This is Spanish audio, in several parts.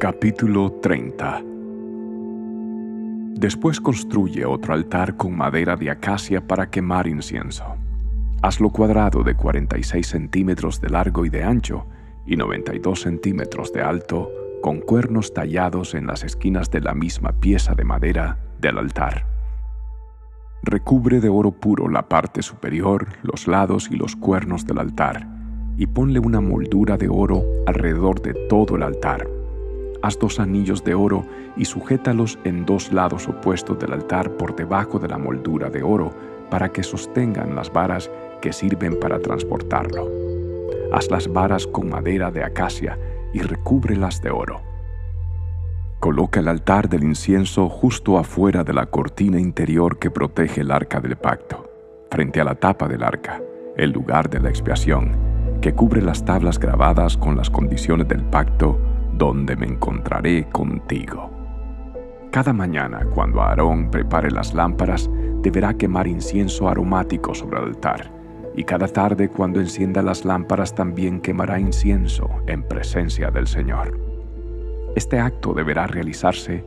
Capítulo 30 Después construye otro altar con madera de acacia para quemar incienso. Hazlo cuadrado de 46 centímetros de largo y de ancho y 92 centímetros de alto, con cuernos tallados en las esquinas de la misma pieza de madera del altar. Recubre de oro puro la parte superior, los lados y los cuernos del altar, y ponle una moldura de oro alrededor de todo el altar haz dos anillos de oro y sujétalos en dos lados opuestos del altar por debajo de la moldura de oro, para que sostengan las varas que sirven para transportarlo. Haz las varas con madera de acacia y recúbrelas de oro. Coloca el altar del incienso justo afuera de la cortina interior que protege el arca del pacto, frente a la tapa del arca, el lugar de la expiación, que cubre las tablas grabadas con las condiciones del pacto donde me encontraré contigo. Cada mañana, cuando Aarón prepare las lámparas, deberá quemar incienso aromático sobre el altar, y cada tarde, cuando encienda las lámparas, también quemará incienso en presencia del Señor. Este acto deberá realizarse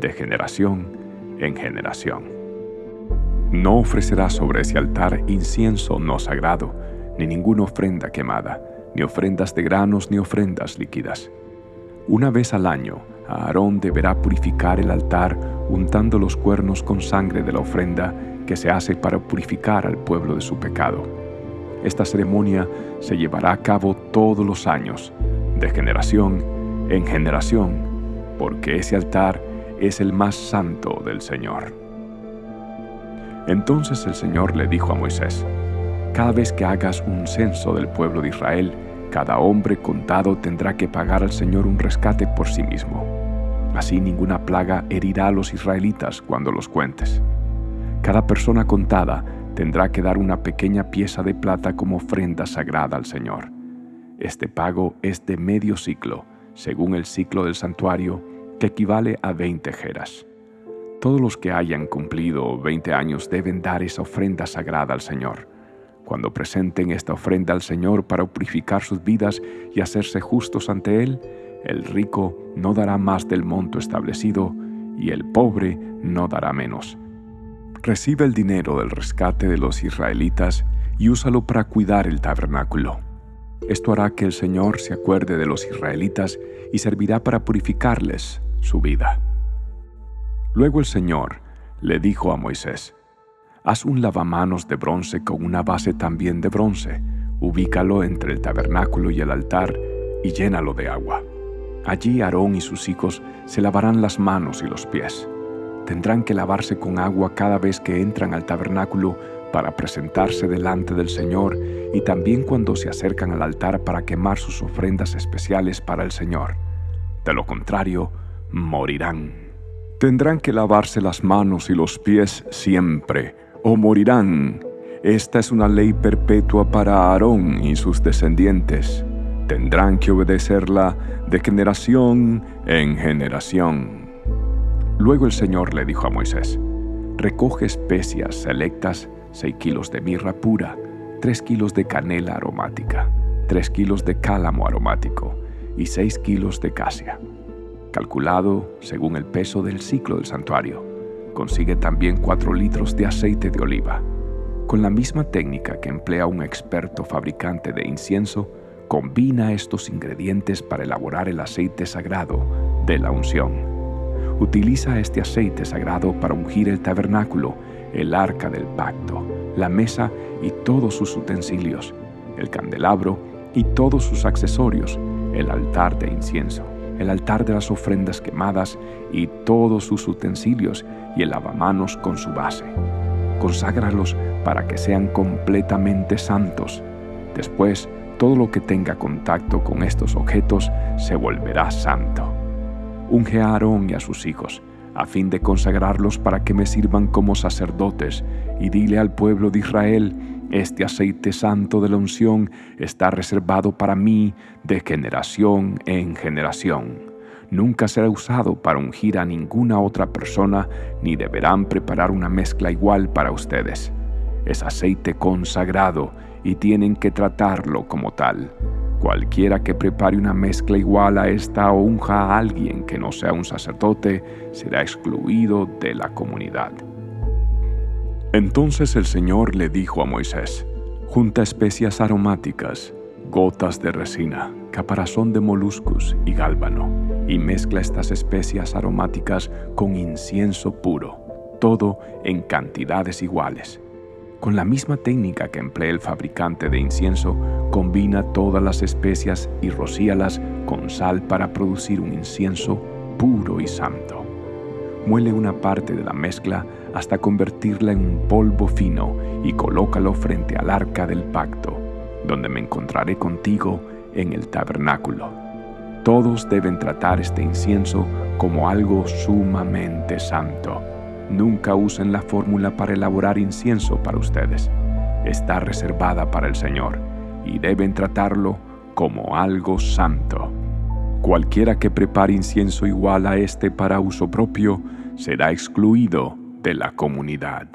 de generación en generación. No ofrecerá sobre ese altar incienso no sagrado, ni ninguna ofrenda quemada, ni ofrendas de granos, ni ofrendas líquidas una vez al año, Aarón deberá purificar el altar untando los cuernos con sangre de la ofrenda que se hace para purificar al pueblo de su pecado. Esta ceremonia se llevará a cabo todos los años, de generación en generación, porque ese altar es el más santo del Señor. Entonces el Señor le dijo a Moisés, Cada vez que hagas un censo del pueblo de Israel, cada hombre contado tendrá que pagar al Señor un rescate por sí mismo. Así ninguna plaga herirá a los israelitas cuando los cuentes. Cada persona contada tendrá que dar una pequeña pieza de plata como ofrenda sagrada al Señor. Este pago es de medio ciclo, según el ciclo del santuario, que equivale a 20 jeras. Todos los que hayan cumplido 20 años deben dar esa ofrenda sagrada al Señor cuando presenten esta ofrenda al Señor para purificar sus vidas y hacerse justos ante Él, el rico no dará más del monto establecido y el pobre no dará menos. Recibe el dinero del rescate de los israelitas y úsalo para cuidar el tabernáculo. Esto hará que el Señor se acuerde de los israelitas y servirá para purificarles su vida. Luego el Señor le dijo a Moisés, Haz un lavamanos de bronce con una base también de bronce. Ubícalo entre el tabernáculo y el altar y llénalo de agua. Allí Aarón y sus hijos se lavarán las manos y los pies. Tendrán que lavarse con agua cada vez que entran al tabernáculo para presentarse delante del Señor y también cuando se acercan al altar para quemar sus ofrendas especiales para el Señor. De lo contrario, morirán. Tendrán que lavarse las manos y los pies siempre o morirán. Esta es una ley perpetua para Aarón y sus descendientes. Tendrán que obedecerla de generación en generación. Luego el Señor le dijo a Moisés, recoge especias selectas, seis kilos de mirra pura, tres kilos de canela aromática, tres kilos de cálamo aromático y seis kilos de casia, calculado según el peso del ciclo del santuario Consigue también 4 litros de aceite de oliva. Con la misma técnica que emplea un experto fabricante de incienso, combina estos ingredientes para elaborar el aceite sagrado de la unción. Utiliza este aceite sagrado para ungir el tabernáculo, el arca del pacto, la mesa y todos sus utensilios, el candelabro y todos sus accesorios, el altar de incienso el altar de las ofrendas quemadas y todos sus utensilios y el lavamanos con su base. Conságralos para que sean completamente santos. Después, todo lo que tenga contacto con estos objetos se volverá santo. Unge a Aarón y a sus hijos, a fin de consagrarlos para que me sirvan como sacerdotes, y dile al pueblo de Israel, este aceite santo de la unción está reservado para mí de generación en generación. Nunca será usado para ungir a ninguna otra persona, ni deberán preparar una mezcla igual para ustedes. Es aceite consagrado y tienen que tratarlo como tal. Cualquiera que prepare una mezcla igual a esta o unja a alguien que no sea un sacerdote será excluido de la comunidad. Entonces el Señor le dijo a Moisés, junta especias aromáticas, gotas de resina, caparazón de moluscos y gálbano, y mezcla estas especias aromáticas con incienso puro, todo en cantidades iguales con la misma técnica que emplea el fabricante de incienso, combina todas las especias y rocíalas con sal para producir un incienso puro y santo. Muele una parte de la mezcla hasta convertirla en un polvo fino y colócalo frente al arca del pacto, donde me encontraré contigo en el tabernáculo. Todos deben tratar este incienso como algo sumamente santo Nunca usen la fórmula para elaborar incienso para ustedes. Está reservada para el Señor y deben tratarlo como algo santo. Cualquiera que prepare incienso igual a este para uso propio será excluido de la comunidad.